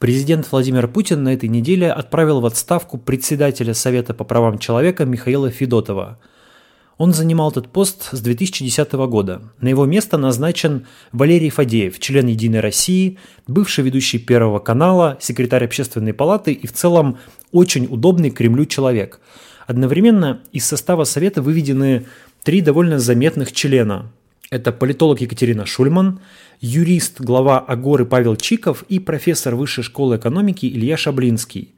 Президент Владимир Путин на этой неделе отправил в отставку председателя Совета по правам человека Михаила Федотова. Он занимал этот пост с 2010 года. На его место назначен Валерий Фадеев, член «Единой России», бывший ведущий Первого канала, секретарь Общественной палаты и в целом очень удобный Кремлю человек. Одновременно из состава Совета выведены три довольно заметных члена. Это политолог Екатерина Шульман, юрист, глава Агоры Павел Чиков и профессор Высшей школы экономики Илья Шаблинский.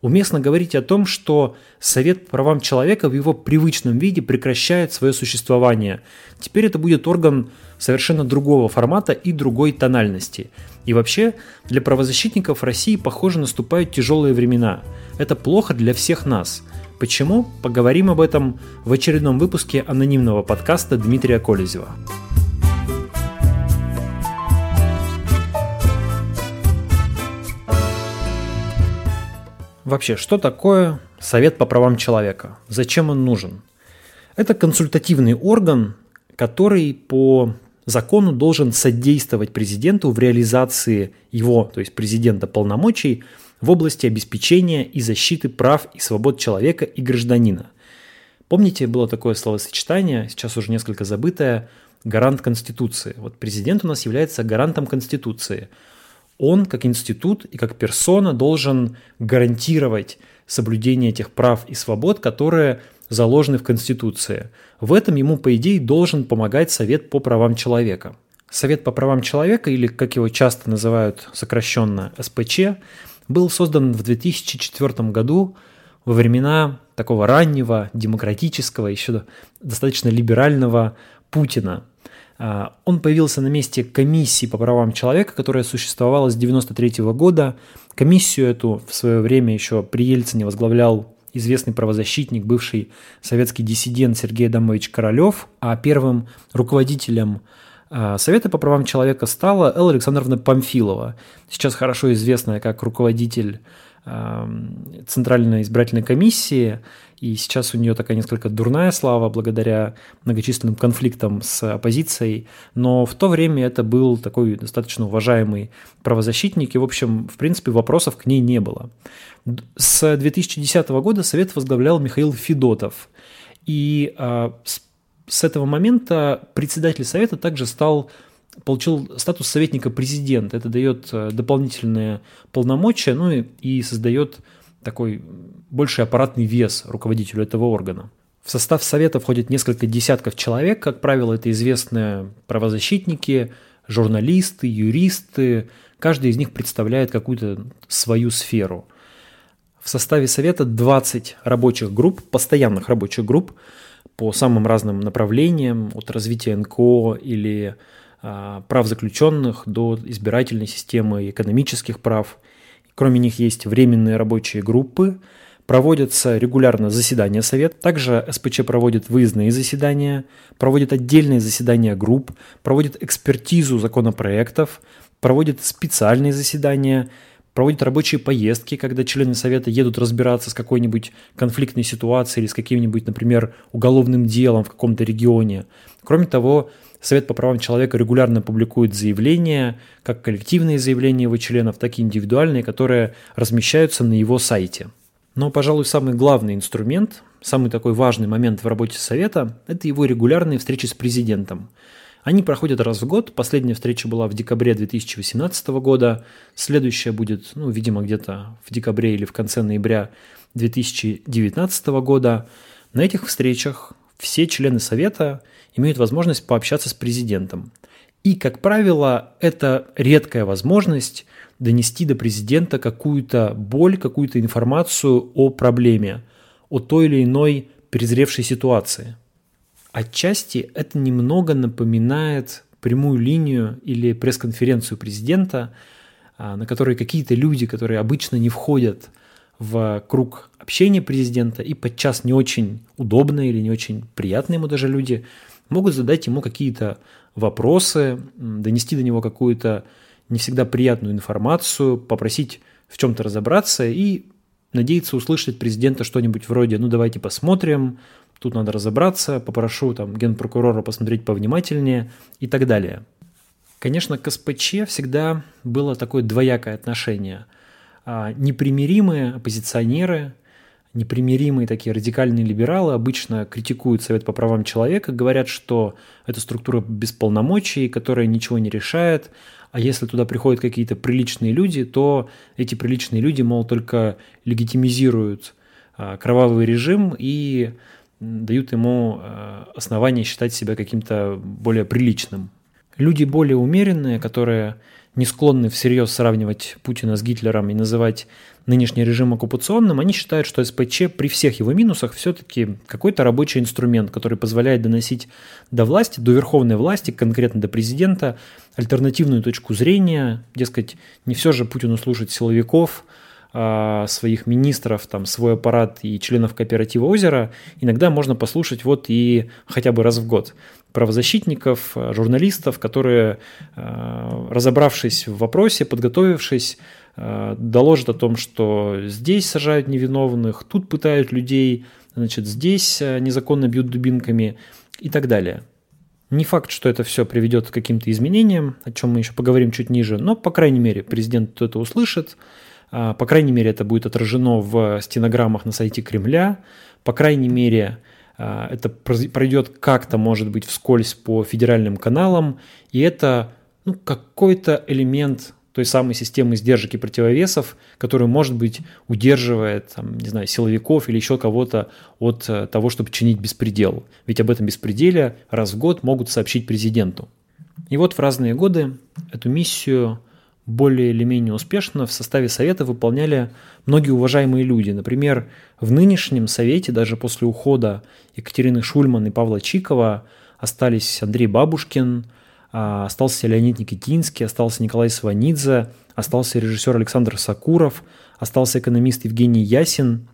Уместно говорить о том, что Совет по правам человека в его привычном виде прекращает свое существование. Теперь это будет орган совершенно другого формата и другой тональности. И вообще, для правозащитников России, похоже, наступают тяжелые времена. Это плохо для всех нас. Почему? Поговорим об этом в очередном выпуске анонимного подкаста Дмитрия Колезева. Вообще, что такое Совет по правам человека? Зачем он нужен? Это консультативный орган, который по закону должен содействовать президенту в реализации его, то есть президента, полномочий в области обеспечения и защиты прав и свобод человека и гражданина. Помните, было такое словосочетание, сейчас уже несколько забытое, гарант Конституции. Вот президент у нас является гарантом Конституции – он как институт и как персона должен гарантировать соблюдение этих прав и свобод, которые заложены в Конституции. В этом ему, по идее, должен помогать Совет по правам человека. Совет по правам человека, или как его часто называют сокращенно СПЧ, был создан в 2004 году во времена такого раннего, демократического, еще достаточно либерального Путина – он появился на месте комиссии по правам человека, которая существовала с 1993 года. Комиссию эту в свое время еще при Ельцине возглавлял известный правозащитник, бывший советский диссидент Сергей Адамович Королев, а первым руководителем а, Совета по правам человека стала Элла Александровна Памфилова, сейчас хорошо известная как руководитель Центральной избирательной комиссии, и сейчас у нее такая несколько дурная слава благодаря многочисленным конфликтам с оппозицией, но в то время это был такой достаточно уважаемый правозащитник, и, в общем, в принципе, вопросов к ней не было. С 2010 года Совет возглавлял Михаил Федотов, и с, с этого момента председатель Совета также стал получил статус советника президента. Это дает э, дополнительные полномочия, ну и, и создает такой больший аппаратный вес руководителю этого органа. В состав совета входит несколько десятков человек, как правило, это известные правозащитники, журналисты, юристы. Каждый из них представляет какую-то свою сферу. В составе совета 20 рабочих групп, постоянных рабочих групп по самым разным направлениям, от развития НКО или прав заключенных до избирательной системы экономических прав. Кроме них есть временные рабочие группы, проводятся регулярно заседания Совета, также СПЧ проводит выездные заседания, проводит отдельные заседания групп, проводит экспертизу законопроектов, проводит специальные заседания, проводит рабочие поездки, когда члены Совета едут разбираться с какой-нибудь конфликтной ситуацией или с каким-нибудь, например, уголовным делом в каком-то регионе. Кроме того, Совет по правам человека регулярно публикует заявления, как коллективные заявления его членов, так и индивидуальные, которые размещаются на его сайте. Но, пожалуй, самый главный инструмент, самый такой важный момент в работе Совета – это его регулярные встречи с президентом. Они проходят раз в год. Последняя встреча была в декабре 2018 года. Следующая будет, ну, видимо, где-то в декабре или в конце ноября 2019 года. На этих встречах все члены Совета имеют возможность пообщаться с президентом. И, как правило, это редкая возможность донести до президента какую-то боль, какую-то информацию о проблеме, о той или иной перезревшей ситуации. Отчасти это немного напоминает прямую линию или пресс-конференцию президента, а, на которой какие-то люди, которые обычно не входят в круг общения президента и подчас не очень удобные или не очень приятные ему даже люди, могут задать ему какие-то вопросы, донести до него какую-то не всегда приятную информацию, попросить в чем-то разобраться и надеяться услышать от президента что-нибудь вроде «ну давайте посмотрим», «тут надо разобраться», «попрошу там генпрокурора посмотреть повнимательнее» и так далее. Конечно, к СПЧ всегда было такое двоякое отношение – а, непримиримые оппозиционеры, непримиримые такие радикальные либералы обычно критикуют Совет по правам человека, говорят, что это структура без полномочий, которая ничего не решает, а если туда приходят какие-то приличные люди, то эти приличные люди, мол, только легитимизируют а, кровавый режим и дают ему а, основания считать себя каким-то более приличным. Люди более умеренные, которые не склонны всерьез сравнивать Путина с Гитлером и называть нынешний режим оккупационным, они считают, что СПЧ при всех его минусах все-таки какой-то рабочий инструмент, который позволяет доносить до власти, до верховной власти, конкретно до президента, альтернативную точку зрения, дескать, не все же Путину слушать силовиков, а, своих министров, там, свой аппарат и членов кооператива «Озеро», иногда можно послушать вот и хотя бы раз в год правозащитников, журналистов, которые, а, разобравшись в вопросе, подготовившись, а, доложат о том, что здесь сажают невиновных, тут пытают людей, значит, здесь незаконно бьют дубинками и так далее. Не факт, что это все приведет к каким-то изменениям, о чем мы еще поговорим чуть ниже, но, по крайней мере, президент это услышит, а, по крайней мере, это будет отражено в стенограммах на сайте Кремля. По крайней мере, это пройдет как-то, может быть, вскользь по федеральным каналам. И это ну, какой-то элемент той самой системы сдержек и противовесов, который, может быть, удерживает, там, не знаю, силовиков или еще кого-то от э, того, чтобы чинить беспредел. Ведь об этом беспределе раз в год могут сообщить президенту. И вот в разные годы эту миссию более или менее успешно в составе Совета выполняли многие уважаемые люди. Например, в нынешнем Совете, даже после ухода Екатерины Шульман и Павла Чикова, остались Андрей Бабушкин, а, остался Леонид Никитинский, остался Николай Сванидзе, остался режиссер Александр Сакуров, остался экономист Евгений Ясин.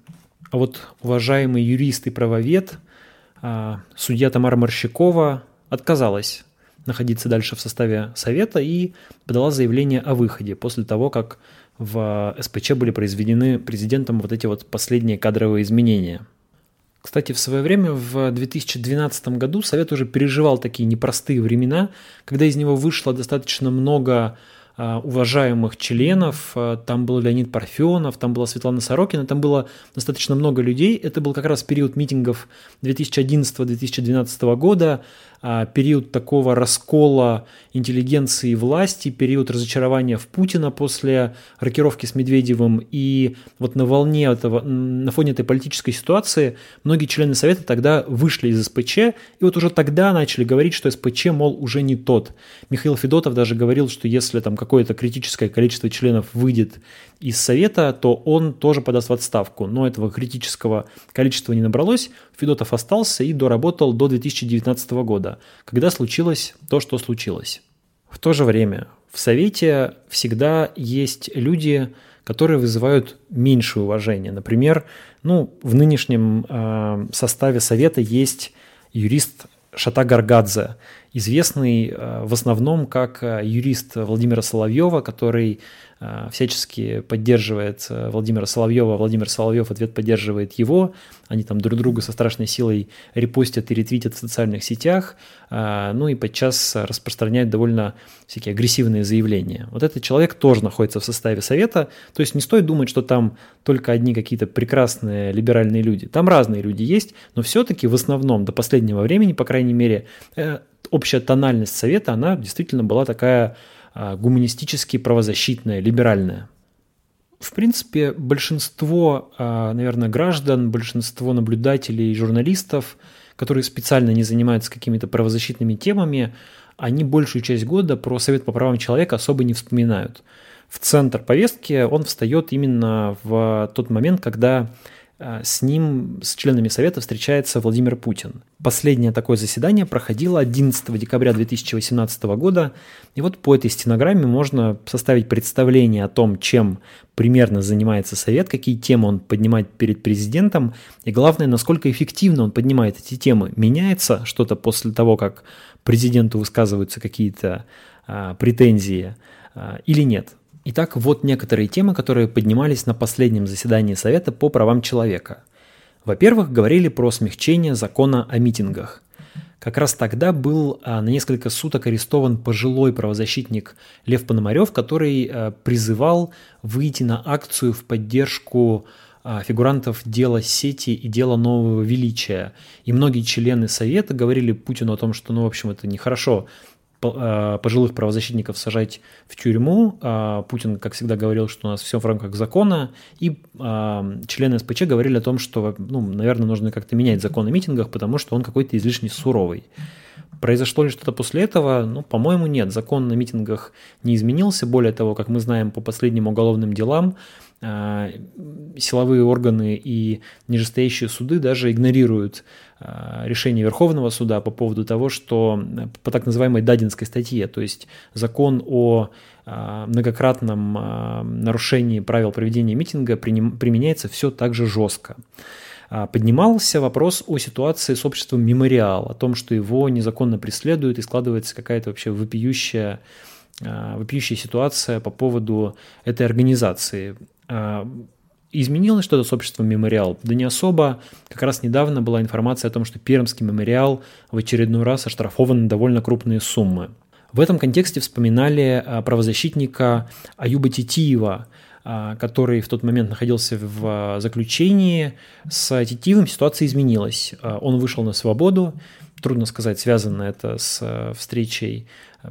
А вот уважаемый юрист и правовед, а, судья Тамара Морщакова отказалась находиться дальше в составе Совета и подала заявление о выходе после того, как в СПЧ были произведены президентом вот эти вот последние кадровые изменения. Кстати, в свое время, в 2012 году, Совет уже переживал такие непростые времена, когда из него вышло достаточно много а, уважаемых членов. А, там был Леонид Парфенов, там была Светлана Сорокина, там было достаточно много людей. Это был как раз период митингов 2011-2012 года. А, период такого раскола интеллигенции и власти, период разочарования в Путина после рокировки с Медведевым. И вот на волне этого, на фоне этой политической ситуации многие члены Совета тогда вышли из СПЧ, и вот уже тогда начали говорить, что СПЧ, мол, уже не тот. Михаил Федотов даже говорил, что если там какое-то критическое количество членов выйдет из Совета, то он тоже подаст в отставку. Но этого критического количества не набралось. Федотов остался и доработал до 2019 года когда случилось то, что случилось. В то же время в Совете всегда есть люди, которые вызывают меньшее уважение. Например, ну, в нынешнем э, составе Совета есть юрист Шата Гаргадзе, известный э, в основном как э, юрист Владимира Соловьева, который Э, всячески поддерживает Владимира Соловьева, Владимир Соловьев ответ поддерживает его, они там друг друга со страшной силой репостят и ретвитят в социальных сетях, ну и подчас распространяют довольно всякие агрессивные заявления. Вот этот человек тоже находится в составе совета, то есть не стоит думать, что там только одни какие-то прекрасные либеральные люди. Там разные люди есть, но все-таки в основном до последнего времени, по крайней мере, общая тональность совета, она действительно была такая а, гуманистически правозащитная, либеральная. В принципе, большинство, а, наверное, граждан, большинство наблюдателей и журналистов, которые специально не занимаются какими-то правозащитными темами, они большую часть года про Совет по правам человека особо не вспоминают. В центр повестки он встает именно в тот момент, когда с ним, с членами Совета встречается Владимир Путин. Последнее такое заседание проходило 11 декабря 2018 года, и вот по этой стенограмме можно составить представление о том, чем примерно занимается Совет, какие темы он поднимает перед президентом, и главное, насколько эффективно он поднимает эти темы. Меняется что-то после того, как президенту высказываются какие-то а, претензии а, или нет. Итак, вот некоторые темы, которые поднимались на последнем заседании Совета по правам человека. Во-первых, говорили про смягчение закона о митингах. как раз тогда был а, на несколько суток арестован пожилой правозащитник Лев Пономарев, который а, призывал выйти на акцию в поддержку а, фигурантов дела сети и дела нового величия. И многие члены Совета говорили Путину о том, что, ну, в общем, это нехорошо пожилых правозащитников сажать в тюрьму. А, Путин, как всегда, говорил, что у нас все в рамках закона. И члены СПЧ говорили о том, что, ну, наверное, нужно как-то менять закон о митингах, потому что он какой-то излишне суровый. Произошло ли что-то после этого? Ну, по-моему, нет. Закон на митингах не изменился. Более того, как мы знаем по последним уголовным делам, а, силовые органы и нижестоящие суды даже игнорируют а, решение Верховного суда по поводу того, что по так называемой Дадинской статье, то есть закон о а, многократном нарушении правил проведения митинга применяется все так же жестко. Поднимался вопрос о ситуации с обществом «Мемориал», о том, что его незаконно преследуют и складывается какая-то вообще вопиющая вопиющая ситуация по поводу этой организации. А, изменилось что-то с обществом «Мемориал»? Да не особо. Как раз недавно была информация о том, что Пермский «Мемориал» в очередной раз оштрафован на довольно крупные суммы. В этом контексте вспоминали а, правозащитника Аюба Титиева, а, который в тот момент находился в заключении. С Титиевым ситуация изменилась. Он вышел на свободу. Трудно сказать, связано это с встречей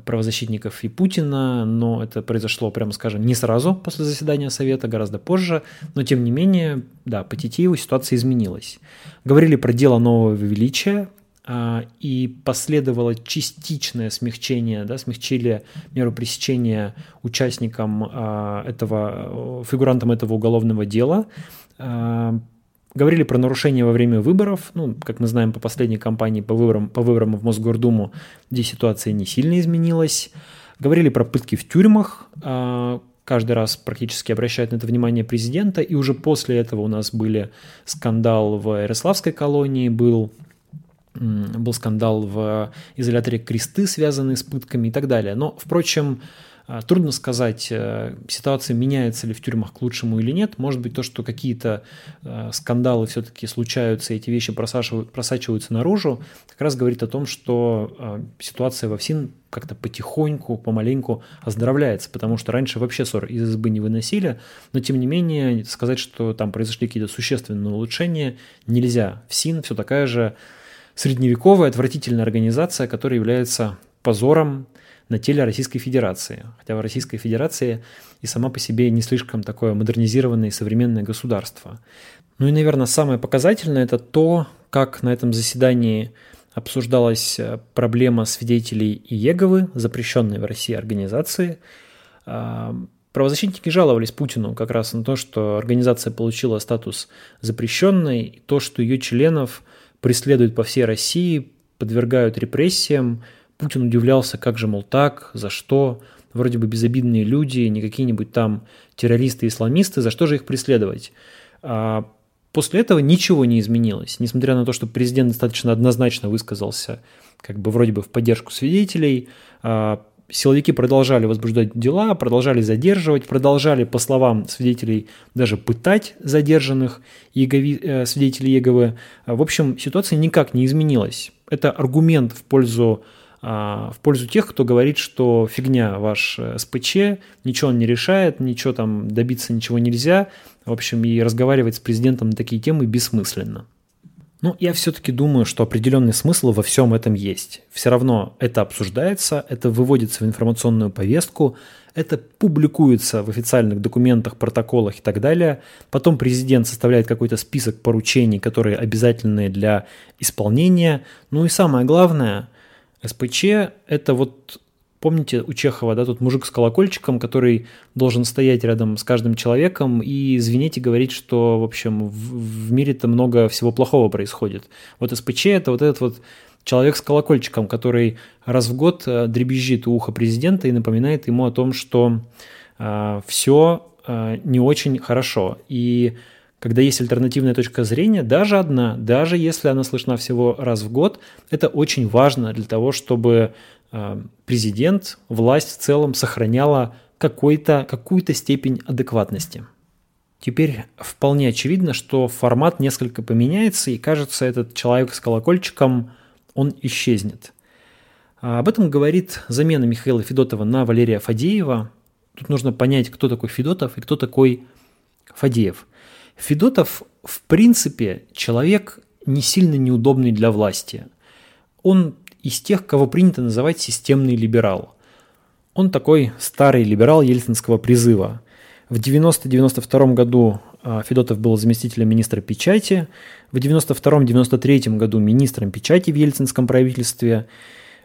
правозащитников и Путина, но это произошло, прямо скажем, не сразу после заседания Совета, гораздо позже, но тем не менее, да, по Титиеву ситуация изменилась. Говорили про дело нового величия, а, и последовало частичное смягчение, да, смягчили меру пресечения участникам а, этого, фигурантам этого уголовного дела. Говорили про нарушения во время выборов. Ну, как мы знаем по последней кампании по выборам, по выборам в Мосгордуму, здесь ситуация не сильно изменилась. Говорили про пытки в тюрьмах. А, каждый раз практически обращают на это внимание президента. И уже после этого у нас были скандал в Ярославской колонии, был был скандал в изоляторе Кресты, связанный с пытками и так далее. Но, впрочем, трудно сказать, э, ситуация меняется ли в тюрьмах к лучшему или нет. Может быть, то, что какие-то э, скандалы все-таки случаются, эти вещи просачиваются наружу, как раз говорит о том, что э, ситуация во ФСИН как-то потихоньку, помаленьку оздоровляется, потому что раньше вообще ссор из избы не выносили, но тем не менее сказать, что там произошли какие-то существенные улучшения, нельзя. ФСИН все такая же средневековая отвратительная организация, которая является позором на теле Российской Федерации. Хотя в Российской Федерации и сама по себе не слишком такое модернизированное и современное государство. Ну и, наверное, самое показательное – это то, как на этом заседании обсуждалась э, проблема свидетелей Иеговы, запрещенной в России организации. А, правозащитники жаловались Путину как раз на то, что организация получила статус запрещенной, и то, что ее членов преследуют по всей России, подвергают репрессиям, Путин удивлялся, как же, мол, так, за что, вроде бы безобидные люди, не какие-нибудь там террористы-исламисты, за что же их преследовать? А после этого ничего не изменилось, несмотря на то, что президент достаточно однозначно высказался, как бы вроде бы в поддержку свидетелей, а силовики продолжали возбуждать дела, продолжали задерживать, продолжали, по словам свидетелей, даже пытать задержанных Егови, э, свидетелей Еговы. В общем, ситуация никак не изменилась. Это аргумент в пользу в пользу тех, кто говорит, что фигня ваш э, СПЧ, ничего он не решает, ничего там добиться ничего нельзя. В общем, и разговаривать с президентом на такие темы бессмысленно. Ну, я все-таки думаю, что определенный смысл во всем этом есть. Все равно это обсуждается, это выводится в информационную повестку, это публикуется в официальных документах, протоколах и так далее. Потом президент составляет какой-то список поручений, которые обязательны для исполнения. Ну и самое главное, СПЧ – это вот, помните у Чехова, да, тут мужик с колокольчиком, который должен стоять рядом с каждым человеком и звенеть и говорить, что, в общем, в, в мире-то много всего плохого происходит. Вот СПЧ – это вот этот вот человек с колокольчиком, который раз в год э, дребезжит у уха президента и напоминает ему о том, что э, все э, не очень хорошо. И когда есть альтернативная точка зрения, даже одна, даже если она слышна всего раз в год, это очень важно для того, чтобы э, президент, власть в целом сохраняла какой-то, какую-то степень адекватности. Теперь вполне очевидно, что формат несколько поменяется, и кажется, этот человек с колокольчиком, он исчезнет. А об этом говорит замена Михаила Федотова на Валерия Фадеева. Тут нужно понять, кто такой Федотов и кто такой Фадеев. Федотов, в принципе, человек не сильно неудобный для власти. Он из тех, кого принято называть системный либерал. Он такой старый либерал ельцинского призыва. В 90-92 году а, Федотов был заместителем министра печати, в 92-93 году министром печати в ельцинском правительстве.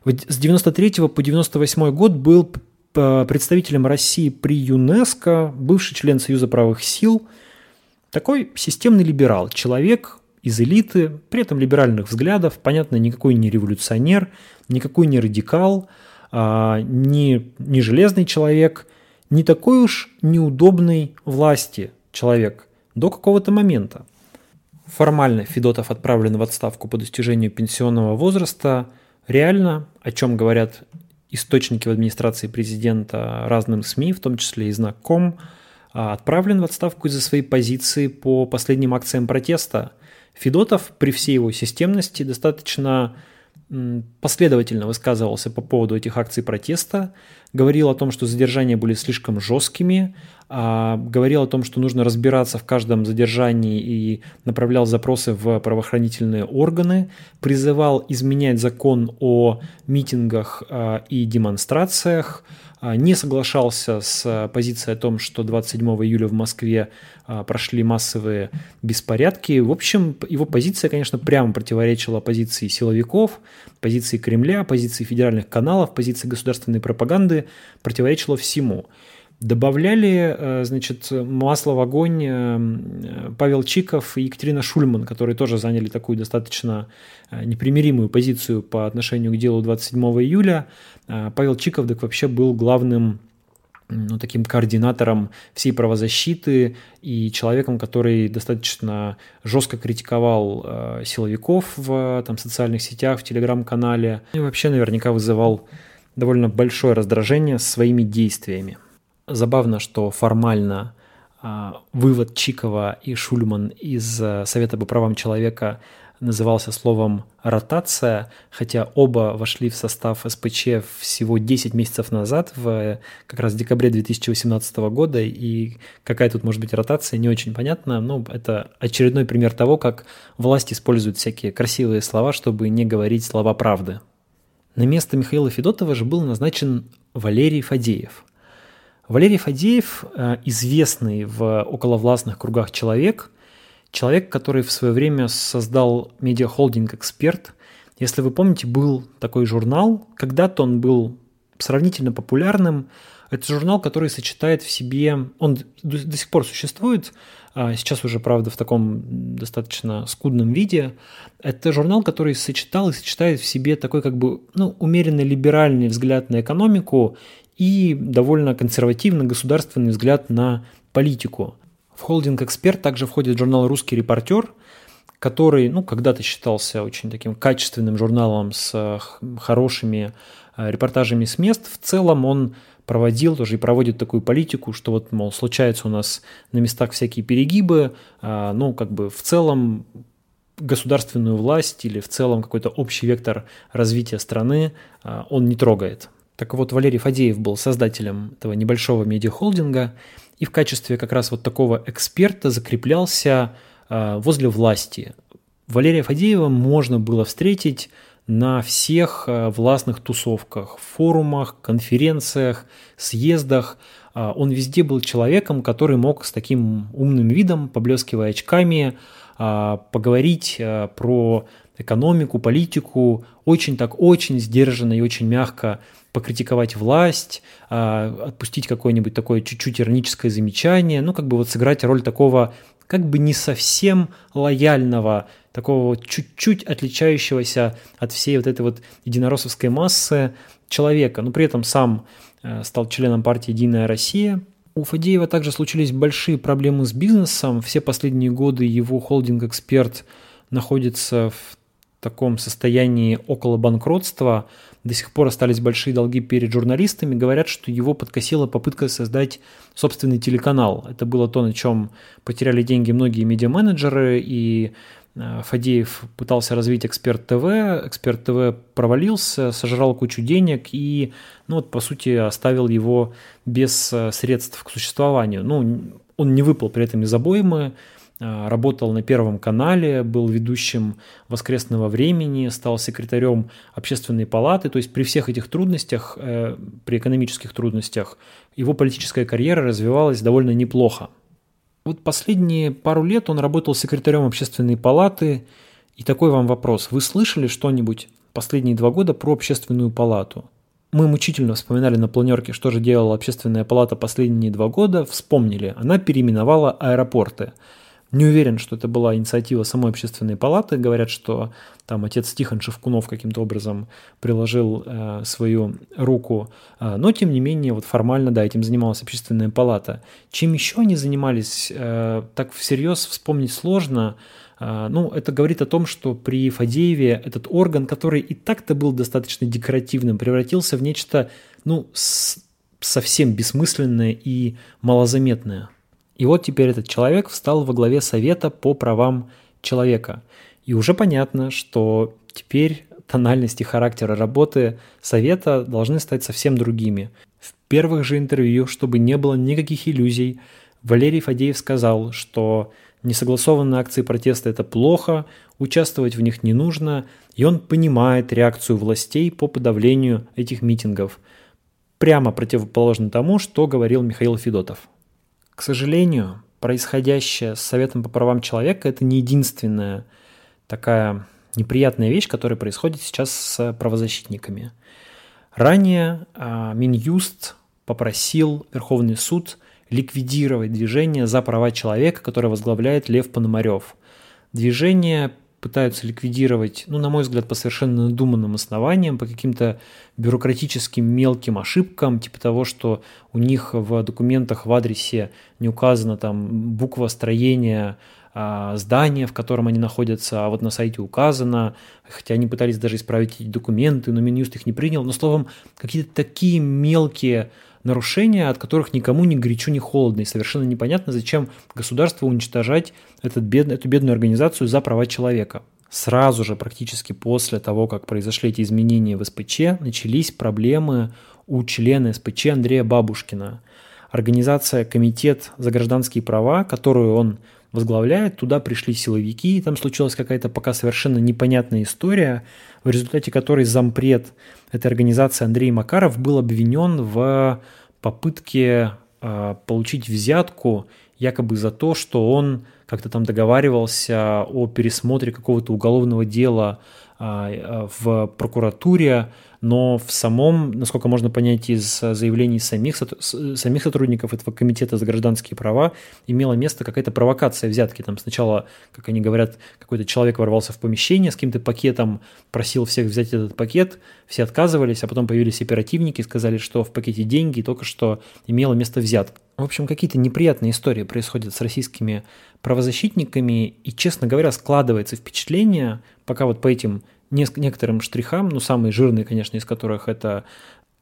С 93 по 98 год был представителем России при ЮНЕСКО, бывший член Союза правых сил, такой системный либерал, человек из элиты, при этом либеральных взглядов, понятно, никакой не революционер, никакой не радикал, а, не, не железный человек, не такой уж неудобный власти человек до какого-то момента. Формально Федотов отправлен в отставку по достижению пенсионного возраста. Реально, о чем говорят источники в администрации президента разным СМИ, в том числе и знаком, отправлен в отставку из-за своей позиции по последним акциям протеста. Федотов при всей его системности достаточно последовательно высказывался по поводу этих акций протеста, говорил о том, что задержания были слишком жесткими, а, говорил о том, что нужно разбираться в каждом задержании и направлял запросы в правоохранительные органы, призывал изменять закон о митингах а, и демонстрациях, а, не соглашался с позицией о том, что 27 июля в Москве прошли массовые беспорядки. В общем, его позиция, конечно, прямо противоречила позиции силовиков, позиции Кремля, позиции федеральных каналов, позиции государственной пропаганды, противоречила всему. Добавляли, э, значит, масло в огонь э, Павел Чиков и Екатерина Шульман, которые тоже заняли такую достаточно э, непримиримую позицию по отношению к делу 27 июля. Павел Чиков так вообще был главным ну, таким координатором всей правозащиты и человеком, который достаточно жестко критиковал э, силовиков в там, социальных сетях, в телеграм-канале и вообще наверняка вызывал довольно большое раздражение своими действиями. Забавно, что формально а, вывод Чикова и Шульман из а, Совета по правам человека назывался словом «ротация», хотя оба вошли в состав СПЧ всего 10 месяцев назад, в как раз декабре 2018 года, и какая тут может быть ротация, не очень понятно, но это очередной пример того, как власть использует всякие красивые слова, чтобы не говорить слова правды. На место Михаила Федотова же был назначен Валерий Фадеев – Валерий Фадеев э, известный в околовластных кругах человек, человек, который в свое время создал медиахолдинг «Эксперт». Если вы помните, был такой журнал, когда-то он был сравнительно популярным. Это журнал, который сочетает в себе, он до сих пор существует, а сейчас уже, правда, в таком достаточно скудном виде. Это журнал, который сочетал и сочетает в себе такой как бы ну, умеренно либеральный взгляд на экономику и довольно консервативный государственный взгляд на политику. В холдинг «Эксперт» также входит журнал «Русский репортер», который ну, когда-то считался очень таким качественным журналом с э, хорошими э, репортажами с мест. В целом он проводил тоже и проводит такую политику, что вот, мол, случаются у нас на местах всякие перегибы, а, ну, как бы в целом государственную власть или в целом какой-то общий вектор развития страны а, он не трогает. Так вот, Валерий Фадеев был создателем этого небольшого медиахолдинга и в качестве как раз вот такого эксперта закреплялся э, возле власти. Валерия Фадеева можно было встретить на всех э, властных тусовках, форумах, конференциях, съездах. Э, он везде был человеком, который мог с таким умным видом, поблескивая очками, поговорить про экономику, политику, очень так, очень сдержанно и очень мягко покритиковать власть, а, отпустить какое-нибудь такое чуть-чуть ироническое замечание, ну, как бы вот сыграть роль такого как бы не совсем лояльного, такого чуть-чуть отличающегося от всей вот этой вот единороссовской массы человека, но при этом сам э, стал членом партии «Единая Россия». У Фадеева также случились большие проблемы с бизнесом. Все последние годы его холдинг-эксперт находится в таком состоянии около банкротства, до сих пор остались большие долги перед журналистами, говорят, что его подкосила попытка создать собственный телеканал. Это было то, на чем потеряли деньги многие медиаменеджеры, и Э, Фадеев пытался развить Эксперт ТВ, Эксперт ТВ провалился, сожрал кучу денег и, ну вот, по сути, оставил его без э, средств к существованию. Ну, он не выпал при этом из обоймы, работал на Первом канале, был ведущим «Воскресного времени», стал секретарем общественной палаты. То есть при всех этих трудностях, при экономических трудностях, его политическая карьера развивалась довольно неплохо. Вот последние пару лет он работал секретарем общественной палаты. И такой вам вопрос. Вы слышали что-нибудь последние два года про общественную палату? Мы мучительно вспоминали на планерке, что же делала общественная палата последние два года. Вспомнили. Она переименовала аэропорты. Не уверен, что это была инициатива самой общественной палаты. Говорят, что там отец Тихон Шевкунов каким-то образом приложил э, свою руку. Э, но, тем не менее, вот формально, да, этим занималась общественная палата. Чем еще они занимались, э, так всерьез вспомнить сложно. Э, ну, это говорит о том, что при Фадееве этот орган, который и так-то был достаточно декоративным, превратился в нечто, ну, с, совсем бессмысленное и малозаметное. И вот теперь этот человек встал во главе Совета по правам человека. И уже понятно, что теперь тональность и характера работы Совета должны стать совсем другими. В первых же интервью, чтобы не было никаких иллюзий, Валерий Фадеев сказал, что несогласованные акции протеста – это плохо, участвовать в них не нужно, и он понимает реакцию властей по подавлению этих митингов. Прямо противоположно тому, что говорил Михаил Федотов. К сожалению, происходящее с Советом по правам человека – это не единственная такая неприятная вещь, которая происходит сейчас с правозащитниками. Ранее а, Минюст попросил Верховный суд ликвидировать движение за права человека, которое возглавляет Лев Пономарев. Движение пытаются ликвидировать, ну, на мой взгляд, по совершенно надуманным основаниям, по каким-то бюрократическим мелким ошибкам, типа того, что у них в документах в адресе не указана там буква строения а, здания, в котором они находятся, а вот на сайте указано, хотя они пытались даже исправить эти документы, но Минюст их не принял. Но, словом, какие-то такие мелкие нарушения, от которых никому ни горячо, ни холодно. И совершенно непонятно, зачем государству уничтожать этот бед, эту бедную организацию за права человека. Сразу же, практически после того, как произошли эти изменения в СПЧ, начались проблемы у члена СПЧ Андрея Бабушкина. Организация «Комитет за гражданские права», которую он возглавляет, туда пришли силовики, там случилась какая-то пока совершенно непонятная история, в результате которой зампред этой организации Андрей Макаров был обвинен в попытке э, получить взятку якобы за то, что он как-то там договаривался о пересмотре какого-то уголовного дела э, в прокуратуре, но в самом, насколько можно понять из заявлений самих, самих сотрудников этого комитета за гражданские права, имела место какая-то провокация взятки. Там сначала, как они говорят, какой-то человек ворвался в помещение с каким-то пакетом, просил всех взять этот пакет, все отказывались, а потом появились оперативники, сказали, что в пакете деньги, и только что имела место взятка. В общем, какие-то неприятные истории происходят с российскими правозащитниками, и, честно говоря, складывается впечатление, пока вот по этим некоторым штрихам, ну, самые жирные, конечно, из которых это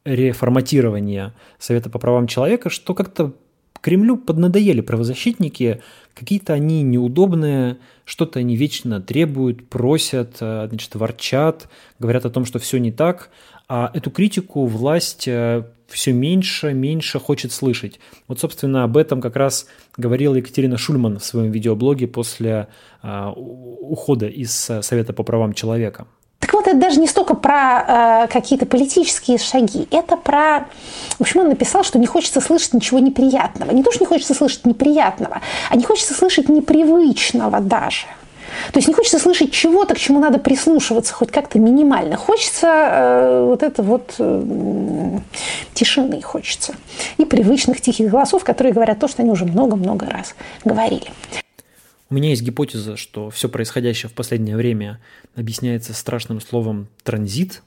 реформатирование Совета по правам человека, что как-то Кремлю поднадоели правозащитники, какие-то они неудобные, что-то они вечно требуют, просят, э, значит, ворчат, говорят о том, что все не так, а эту критику власть э, все меньше, меньше хочет слышать. Вот, собственно, об этом как раз говорила Екатерина Шульман в своем видеоблоге после э, ухода из Совета по правам человека. Это даже не столько про э, какие-то политические шаги, это про... В общем, он написал, что не хочется слышать ничего неприятного. Не то, что не хочется слышать неприятного, а не хочется слышать непривычного даже. То есть не хочется слышать чего-то, к чему надо прислушиваться хоть как-то минимально. Хочется э, вот это вот э, тишины хочется. И привычных тихих голосов, которые говорят то, что они уже много-много раз говорили. У меня есть гипотеза, что все происходящее в последнее время объясняется страшным словом «транзит»,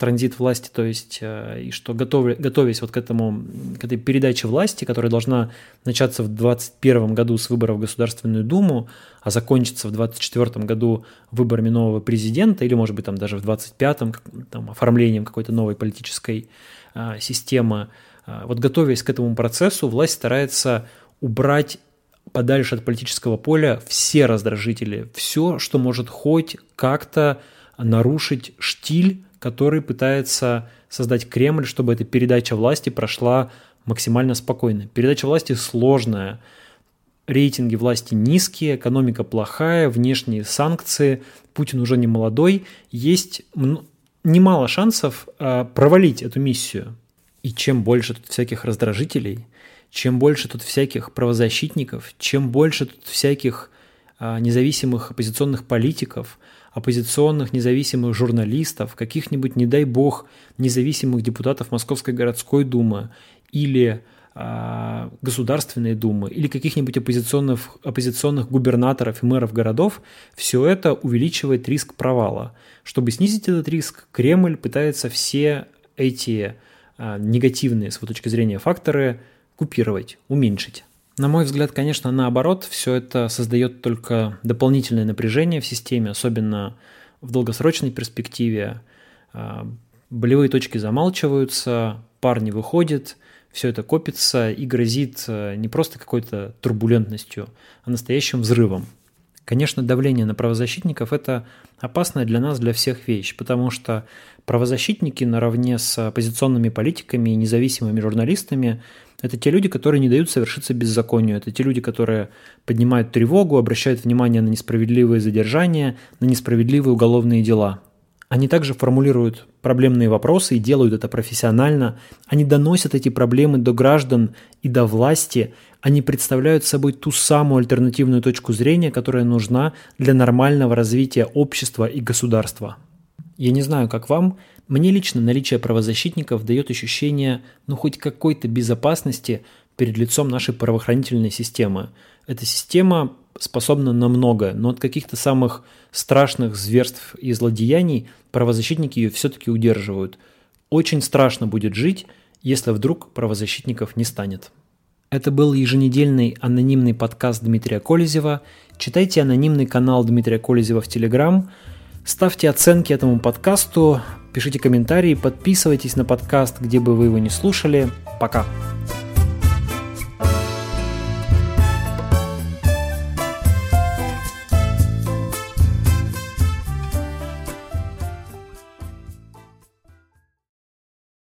транзит власти, то есть, э, и что готовя, готовясь вот к этому, к этой передаче власти, которая должна начаться в 2021 году с выборов в Государственную Думу, а закончиться в 2024 году выборами нового президента, или, может быть, там даже в 2025 там, оформлением какой-то новой политической а, системы, а, вот готовясь к этому процессу, власть старается убрать подальше от политического поля все раздражители, все, что может хоть как-то нарушить штиль, который пытается создать Кремль, чтобы эта передача власти прошла максимально спокойно. Передача власти сложная, рейтинги власти низкие, экономика плохая, внешние санкции, Путин уже не молодой, есть немало шансов э, провалить эту миссию. И чем больше тут всяких раздражителей, чем больше тут всяких правозащитников, чем больше тут всяких э, независимых оппозиционных политиков, оппозиционных независимых журналистов, каких-нибудь, не дай бог, независимых депутатов Московской городской думы или а, Государственной Думы или каких-нибудь оппозиционных, оппозиционных губернаторов и мэров городов, все это увеличивает риск провала. Чтобы снизить этот риск, Кремль пытается все эти а, негативные, с его точки зрения, факторы купировать, уменьшить. На мой взгляд, конечно, наоборот, все это создает только дополнительное напряжение в системе, особенно в долгосрочной перспективе. А, болевые точки замалчиваются, пар не выходит, все это копится и грозит э, не просто какой-то турбулентностью, а настоящим взрывом. Конечно, давление на правозащитников – это опасная для нас, для всех вещь, потому что правозащитники наравне с оппозиционными политиками и независимыми журналистами – это те люди, которые не дают совершиться беззаконию, это те люди, которые поднимают тревогу, обращают внимание на несправедливые задержания, на несправедливые уголовные дела – они также формулируют проблемные вопросы и делают это профессионально. Они доносят эти проблемы до граждан и до власти. Они представляют собой ту самую альтернативную точку зрения, которая нужна для нормального развития общества и государства. Я не знаю, как вам, мне лично наличие правозащитников дает ощущение, ну, хоть какой-то безопасности перед лицом нашей правоохранительной системы. Эта система способна на многое, но от каких-то самых страшных зверств и злодеяний правозащитники ее все-таки удерживают. Очень страшно будет жить, если вдруг правозащитников не станет. Это был еженедельный анонимный подкаст Дмитрия Колезева. Читайте анонимный канал Дмитрия Колезева в Телеграм. Ставьте оценки этому подкасту, пишите комментарии, подписывайтесь на подкаст, где бы вы его не слушали. Пока!